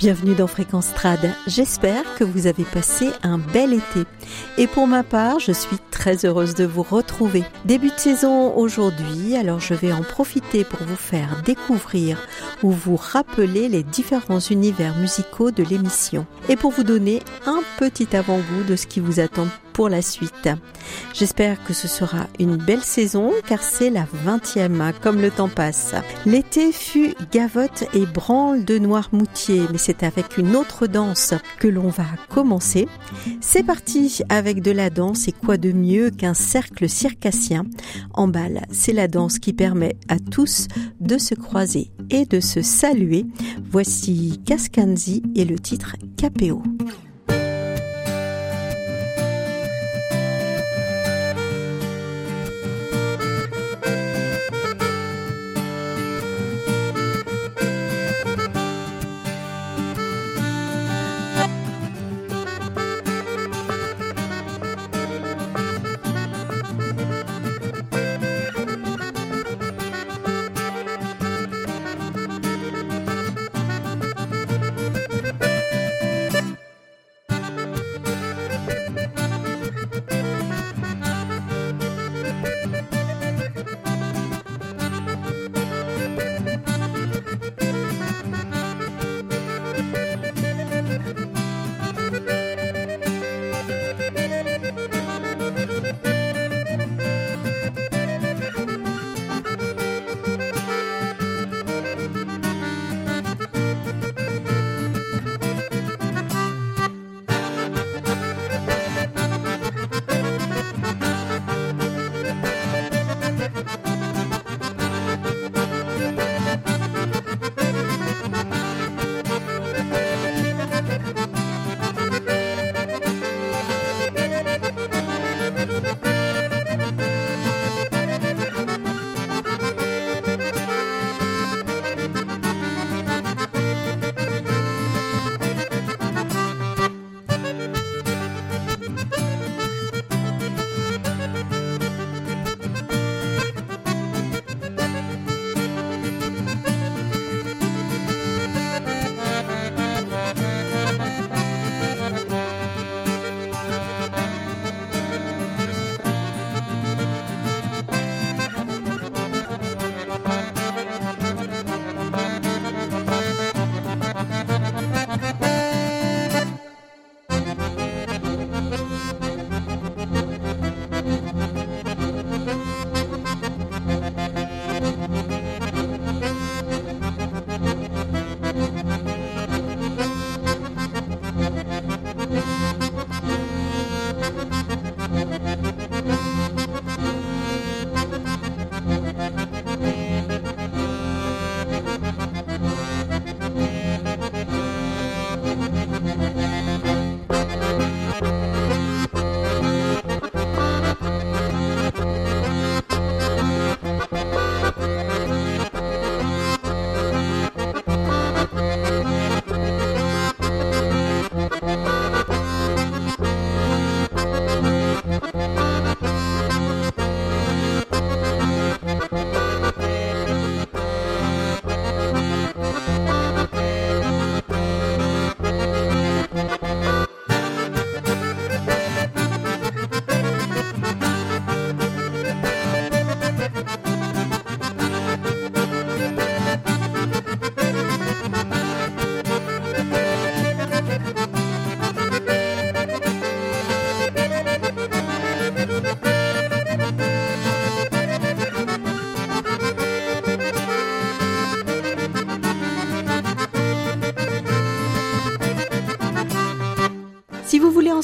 Bienvenue dans Fréquence Trad. J'espère que vous avez passé un bel été. Et pour ma part, je suis très heureuse de vous retrouver. Début de saison aujourd'hui, alors je vais en profiter pour vous faire découvrir ou vous rappeler les différents univers musicaux de l'émission et pour vous donner un petit avant-goût de ce qui vous attend la suite. J'espère que ce sera une belle saison car c'est la 20e comme le temps passe. L'été fut gavotte et branle de Noirmoutier mais c'est avec une autre danse que l'on va commencer. C'est parti avec de la danse et quoi de mieux qu'un cercle circassien? En balle. C'est la danse qui permet à tous de se croiser et de se saluer. Voici Cascanzi et le titre Capéo.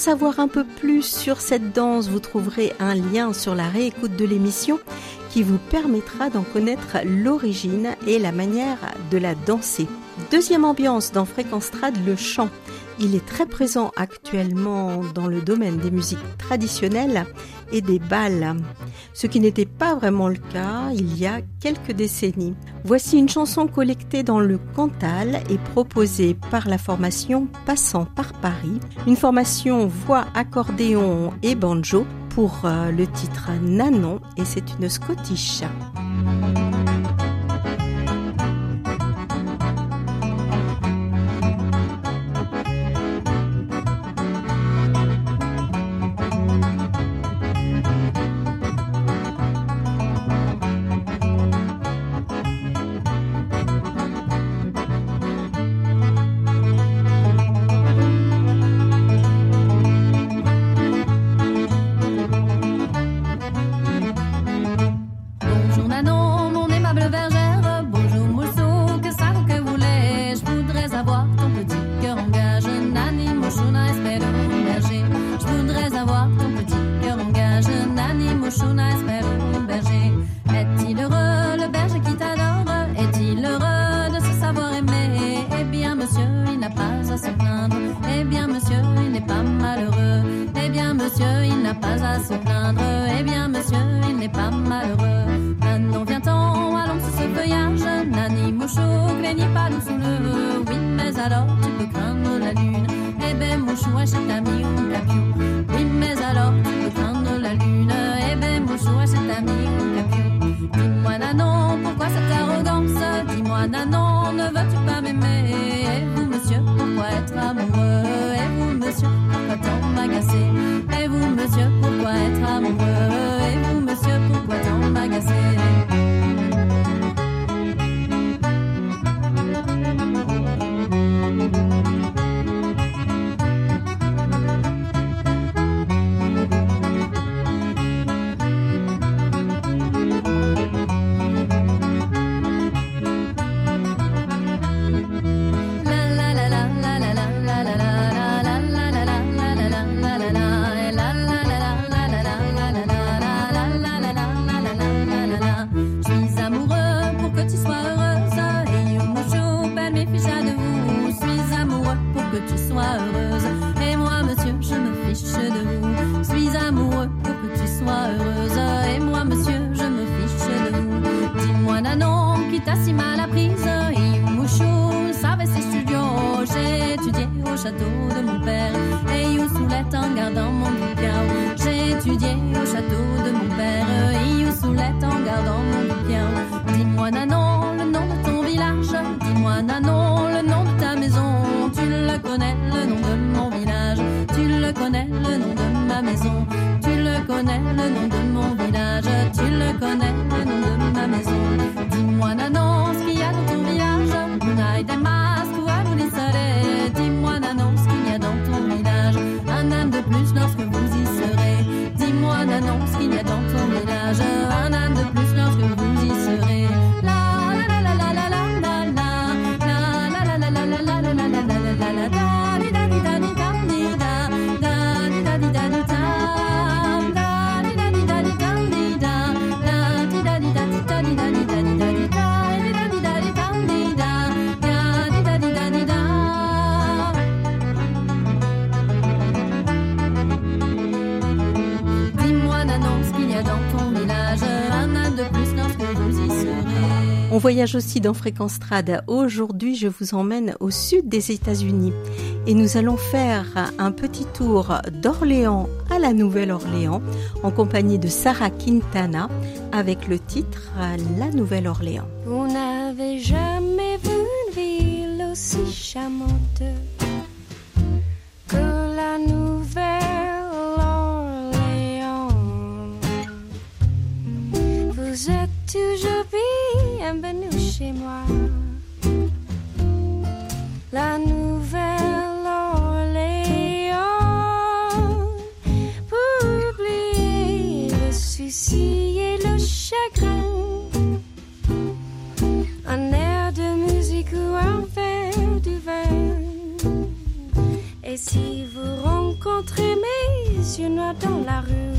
Savoir un peu plus sur cette danse, vous trouverez un lien sur la réécoute de l'émission qui vous permettra d'en connaître l'origine et la manière de la danser. Deuxième ambiance dans Fréquence Trad, le chant. Il est très présent actuellement dans le domaine des musiques traditionnelles et des balles, ce qui n'était pas vraiment le cas il y a quelques décennies. Voici une chanson collectée dans le Cantal et proposée par la formation Passant par Paris, une formation voix, accordéon et banjo pour euh, le titre Nanon et c'est une Scottish. plaignez pas, nous. Oui, mais alors tu peux craindre la lune. Eh ben, mon chou, c'est ta mi ou capiou. Oui, mais alors tu peux craindre la lune. Eh ben, mon chou, c'est ta mi ou capiou. Dis-moi nanon, pourquoi cette arrogance? Dis-moi nanon, ne veux-tu pas m'aimer? Eh vous, monsieur, pourquoi être amoureux? Eh vous, monsieur, pourquoi tant m'agacer Eh vous, monsieur, pourquoi être amoureux? On voyage aussi dans Fréquence Trad. Aujourd'hui, je vous emmène au sud des États-Unis et nous allons faire un petit tour d'Orléans à la Nouvelle-Orléans en compagnie de Sarah Quintana avec le titre La Nouvelle-Orléans. Vous n'avez jamais vu une ville aussi charmante La Nouvelle-Orléans, pour oublier le souci et le chagrin. Un air de musique ou un verre de vin. Et si vous rencontrez mes yeux noirs dans la rue,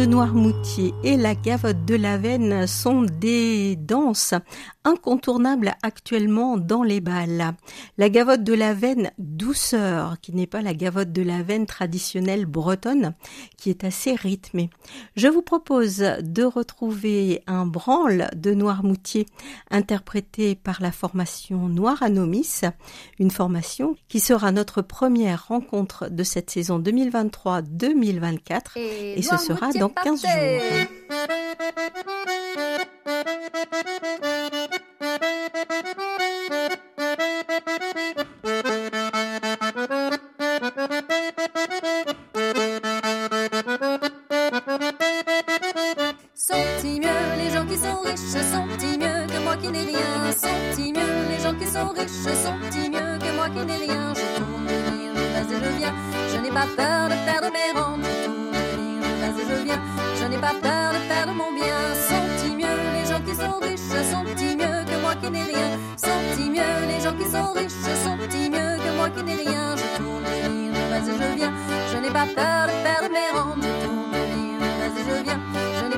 de Noirmoutier et la gavotte de la veine sont des danses incontournables actuellement dans les balles. La gavotte de la veine douceur, qui n'est pas la gavotte de la veine traditionnelle bretonne, qui est assez rythmée. Je vous propose de retrouver un branle de Noirmoutier interprété par la formation Noir Anomis, une formation qui sera notre première rencontre de cette saison 2023-2024 et, ce sera dans 15 jours.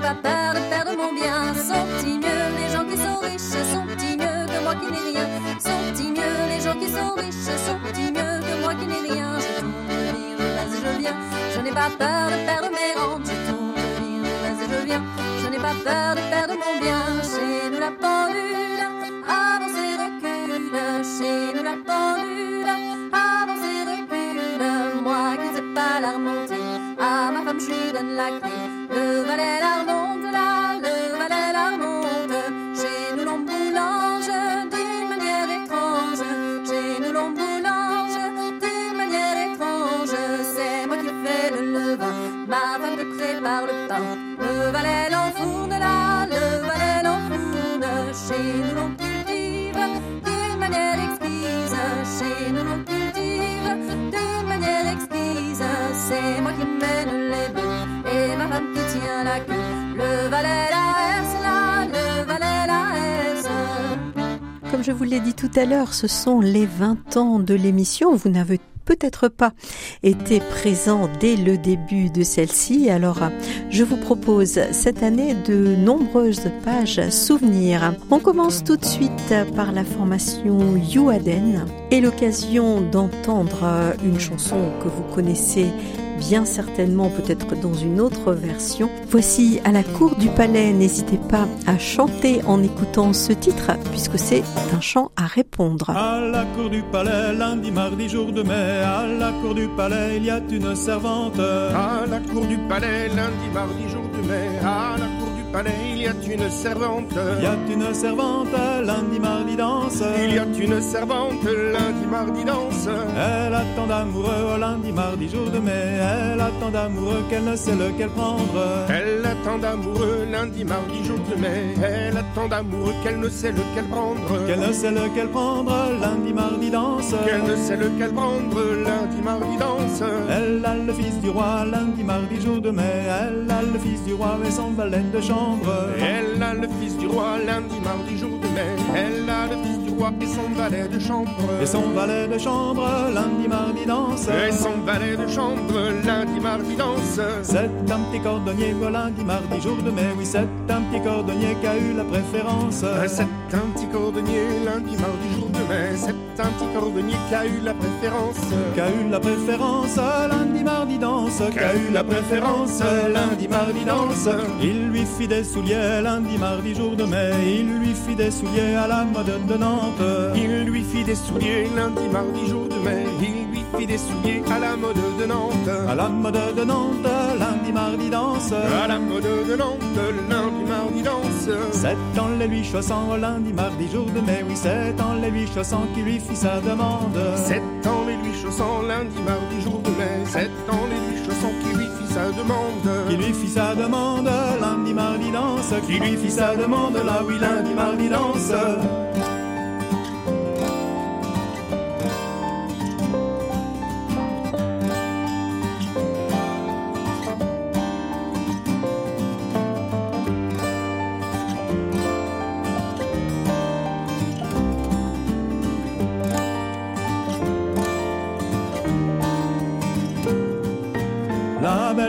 Pas peur de perdre mon bien. Sont-ils mieux les gens qui sont riches Sont-ils mieux que moi qui n'ai rien. Sont-ils mieux les gens qui sont riches Sont-ils mieux que moi qui n'ai rien. Je tourne je je viens. Je n'ai pas peur de perdre mes rangs Je tourne je vais et je viens. Je n'ai pas peur de perdre mon bien. Chez nous la pendule Avance et recule Chez nous la pendule Avance et recule Moi qui sais pas la remonter À ma femme je lui donne la clé qui mène les bœufs Et ma femme qui tient la queue Le valet la là Le valet la herse Comme je vous l'ai dit tout à l'heure, ce sont les 20 ans de l'émission. Vous n'avez peut-être pas été présent dès le début de celle-ci. Alors, je vous propose cette année de nombreuses pages souvenirs. On commence tout de suite par la formation Youaden et l'occasion d'entendre une chanson que vous connaissez bien certainement peut-être dans une autre version. Voici à la cour du palais, n'hésitez pas à chanter en écoutant ce titre puisque c'est un chant à répondre. À la cour du palais, lundi, mardi, jour de mai, à la cour du palais, il y a une servante. À la cour du palais, lundi, mardi, jour de mai, à la cour du palais, il y a une servante. Il y a une servante, lundi, mardi, danse. Il y a une servante, lundi, mardi, danse. Elle attend d'amoureux, lundi, mardi, jour de mai. Elle attend d'amoureux qu'elle ne sait lequel prendre. Elle attend d'amoureux, lundi, mardi, jour de mai. Elle attend d'amoureux qu'elle ne sait lequel prendre. Qu'elle ne sait lequel prendre, lundi, mardi, danse. Qu'elle ne sait lequel prendre, lundi, mardi, danse. Elle a le fils du roi, lundi, mardi, jour de mai. Elle a le fils du roi et son valet de chambre. Elle a le fils du roi, lundi, mardi, jour de mai. Elle a le fils du roi et son valet de chambre. Et son valet de chambre, lundi, mardi, danse. Et son valet de chambre, lundi, mardi, danse. C'est un petit cordonnier, lundi, mardi, jour de mai. Oui, c'est un petit cordonnier qui a eu la préférence. C'est un petit cordonnier, lundi, mardi, jour de mai. C'est un petit cordonnier qui a eu la préférence. Qui a eu la préférence, lundi, mardi, danse. Qui a eu la préférence, lundi, mardi, danse. Il lui fit des souliers, lundi, mardi, jour de mai. Il lui fit des souliers à la mode de Nantes. Il lui fit des souliers, lundi, mardi, jour de mai. Il lui fit des souliers à la mode de Nantes. À la mode de Nantes, lundi, mardi, danse. À la mode de Nantes, lundi, mardi, danse. Sept ans les lui chaussant, lundi, mardi, jour de mai. Oui, sept ans les lui chaussant qui lui fit sa demande. Sept ans les lui chaussant, lundi, mardi, jour de mai. Sept ans les lui chaussant qui lui fit sa demande. Qui lui fit sa demande, lundi, mardi, danse. Qui lui fit sa demande, là, oui, lundi, mardi, danse.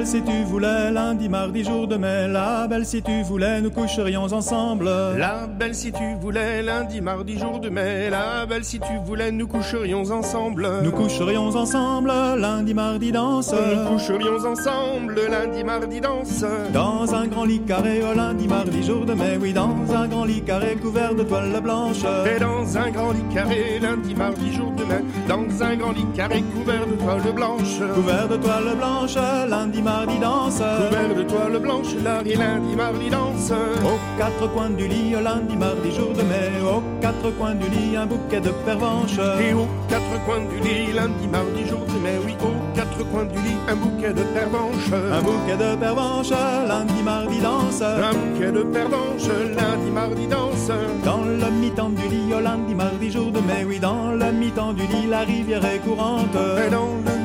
Belle si tu voulais, lundi, mardi, jour de mai. La belle si tu voulais, nous coucherions ensemble. La belle si tu voulais, lundi, mardi, jour de mai. La belle si tu voulais, nous coucherions ensemble. Nous coucherions ensemble, lundi, mardi, danse. Nous coucherions ensemble, lundi, mardi, danse. Dans un grand lit carré, au lundi, mardi, jour de mai. Oui, dans un grand lit carré couvert de toile blanche. Et dans un grand lit carré, lundi, mardi, jour de mai. Dans un grand lit carré couvert de toile blanche. Couvert de toile blanche, lundi, mardi, danse. Couvert de toile blanche, lundi, lundi, mardi, danse. Aux quatre coins du lit, lundi, mardi, jour de mai. Aux quatre coins du lit, un bouquet de pervenches. Et aux quatre coins du lit, lundi, mardi, jour de mai, oui, aux quatre coins du lit, un bouquet de pervenches. Un bouquet de pervenches, lundi, mardi, danse. Un bouquet de pervenches, lundi, mardi, danse. Dans le mi-temps du lit, lundi, mardi, jour de mai, oui, dans le mi-temps du lit, la rivière est courante. Et dans le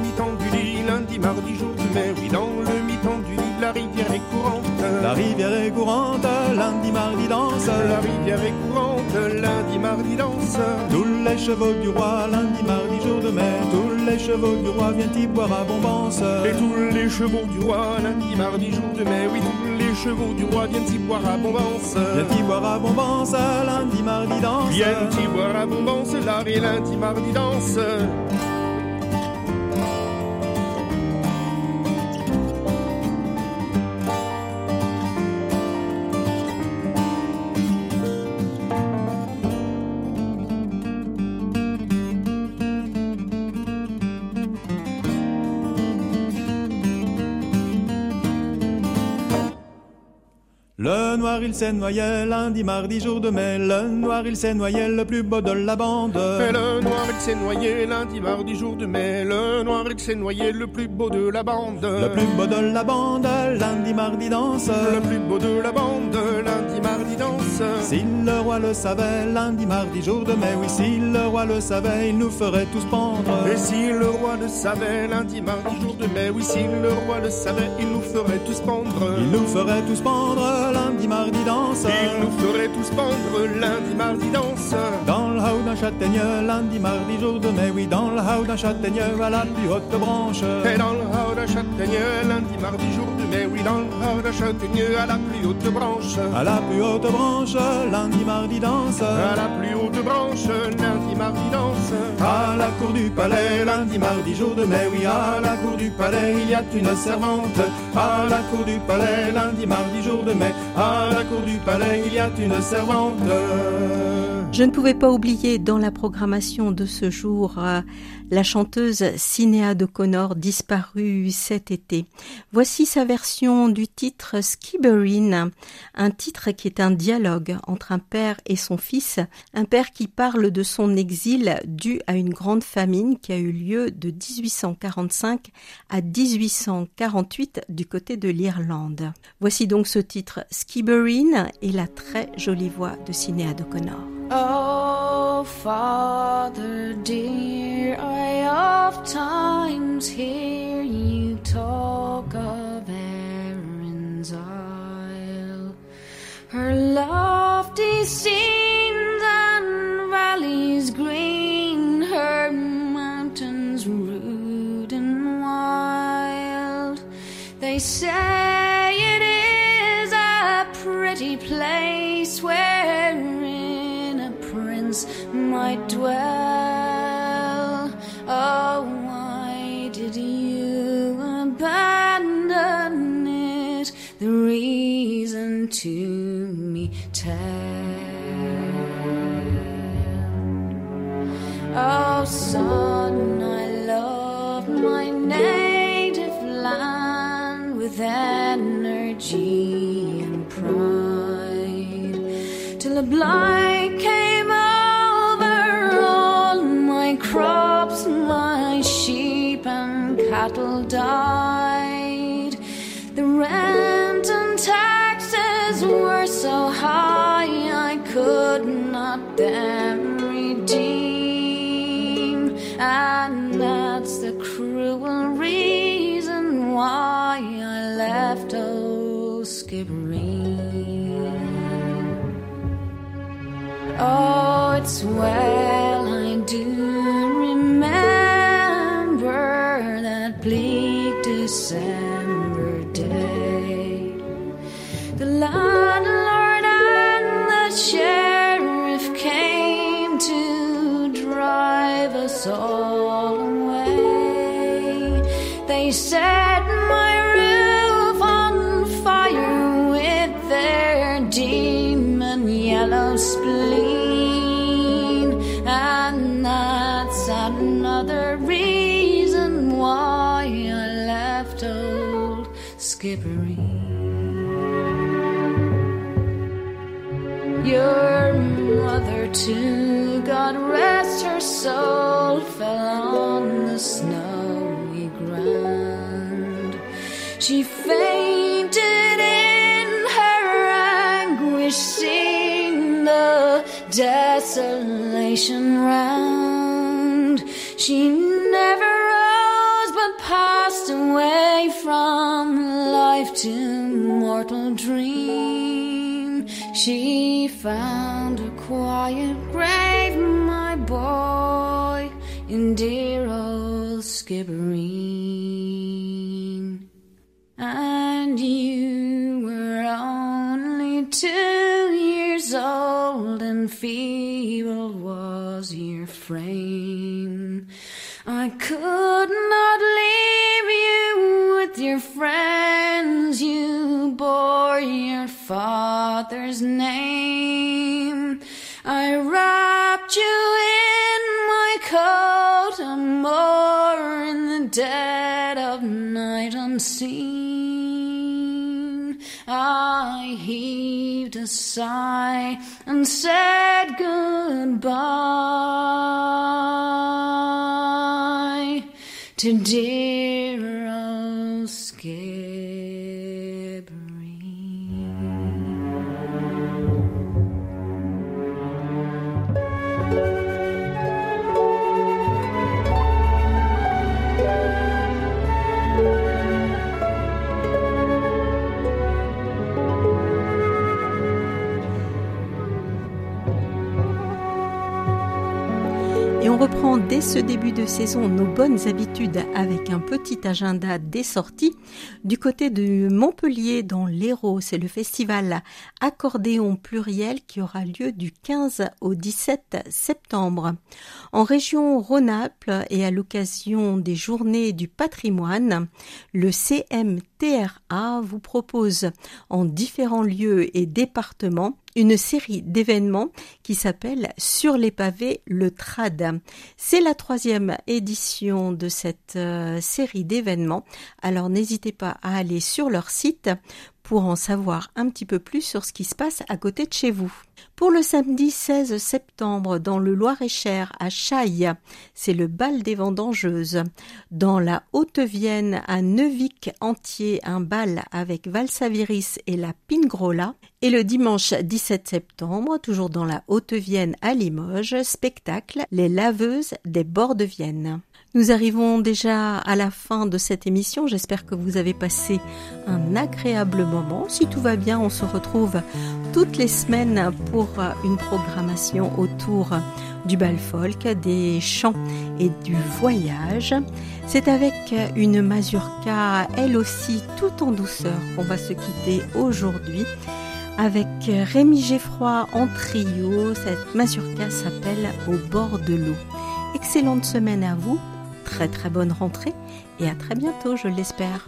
lundi, mardi, jour de mai, oui, dans le mi-temps du lit, la rivière est courante. La rivière est courante, lundi, mardi, danse. La rivière est courante, lundi, mardi, danse. Tous les chevaux du roi, lundi, mardi, jour de mai. Tous les chevaux du roi viennent y boire abondance. Et tous les chevaux du roi, lundi, mardi, jour de mai, oui, tous les chevaux du roi viennent y boire abondance. Viennent y boire abondance, lundi, mardi, danse. Viennent y boire et lundi, mardi, danse. Noir il s'est noyé lundi, mardi, jour de mai. Le noir il s'est noyé le plus beau de la bande. Et le noir il s'est noyé lundi, mardi, jour de mai. Le noir il s'est noyé le plus beau de la bande. Le plus beau de la bande, lundi, mardi, danse. Le plus beau de la bande, lundi, mardi, danse. Si le roi le savait, lundi, mardi, jour de mai, oui, si le roi le savait, il nous ferait tous pendre. Et si le roi le savait, lundi, mardi, jour de mai, oui, si le roi le savait, il nous ferait tous pendre. Il nous ferait tous pendre, lundi, mardi, danse. Il nous ferait tous pendre, lundi, mardi, danse. Dans le haut d'un châtaigneux, lundi, mardi, jour de mai, oui, dans le haut d'un châtaigneux, à la plus haute branche. Et dans le châtaigneux, lundi, mardi, jour de mai, oui, dans le châtaigneux, à la plus haute branche. À la plus haute branche, lundi, mardi, danse. À la plus haute branche, lundi, mardi, danse. À la cour du palais, lundi, mardi, jour de mai, oui, à la cour du palais, il y a une servante. À la cour du palais, lundi, mardi, jour de mai, à la cour du palais, il y a une servante. Je ne pouvais pas oublier dans la programmation de ce jour euh, la chanteuse Sinéad O'Connor disparue cet été. Voici sa version du titre Skibbereen, un titre qui est un dialogue entre un père et son fils, un père qui parle de son exil dû à une grande famine qui a eu lieu de 1845 à 1848 du côté de l'Irlande. Voici donc ce titre Skibbereen et la très jolie voix de Sinéad O'Connor. Oh, Father dear, I oft times hear you talk of Erin's Isle, her lofty scenes and valleys green, her mountains rude and wild. They say it is a pretty place wherein a prince might dwell. to me tell. Oh son i love my native land with energy and pride. Till a blind and that's the cruel reason why I left oh, old Skibbereen. Oh, it's well Your mother, too, God rest her soul, fell on the snowy ground. She fainted in her anguish, seeing the desolation round. She never rose, but passed away from life to mortal dream. She found a quiet grave, my boy, in dear old Skibbereen. And you were only two years old, and feeble was your frame. I could not your father's name. I wrapped you in my coat of more in the dead of night unseen. I heaved a sigh and said goodbye to dear dès ce début de saison nos bonnes habitudes avec un petit agenda des sorties. Du côté de Montpellier, dans l'Hérault, c'est le festival Accordéon Pluriel qui aura lieu du 15 au 17 septembre. En région Rhône-Alpes et à l'occasion des journées du patrimoine, le CMTRA vous propose en différents lieux et départements une série d'événements qui s'appelle Sur les pavés, le trad. C'est la troisième édition de cette euh, série d'événements. Alors n'hésitez pas à aller sur leur site pour en savoir un petit peu plus sur ce qui se passe à côté de chez vous. Pour le samedi 16 septembre, dans le Loir-et-Cher à Chaille, c'est le bal des vendangeuses. Dans la Haute-Vienne à Neuvik-Entier, un bal avec Valsaviris et la Pingrola. Et le dimanche 17 septembre, toujours dans la Haute-Vienne à Limoges, spectacle Les laveuses des bords de Vienne. Nous arrivons déjà à la fin de cette émission. J'espère que vous avez passé un agréable moment. Si tout va bien, on se retrouve toutes les semaines pour une programmation autour du bal folk, des chants et du voyage. C'est avec une mazurka, elle aussi, tout en douceur, qu'on va se quitter aujourd'hui. Avec Rémi Geffroy en trio, cette mazurka s'appelle Au bord de l'eau. Excellente semaine à vous très très bonne rentrée et à très bientôt, je l'espère.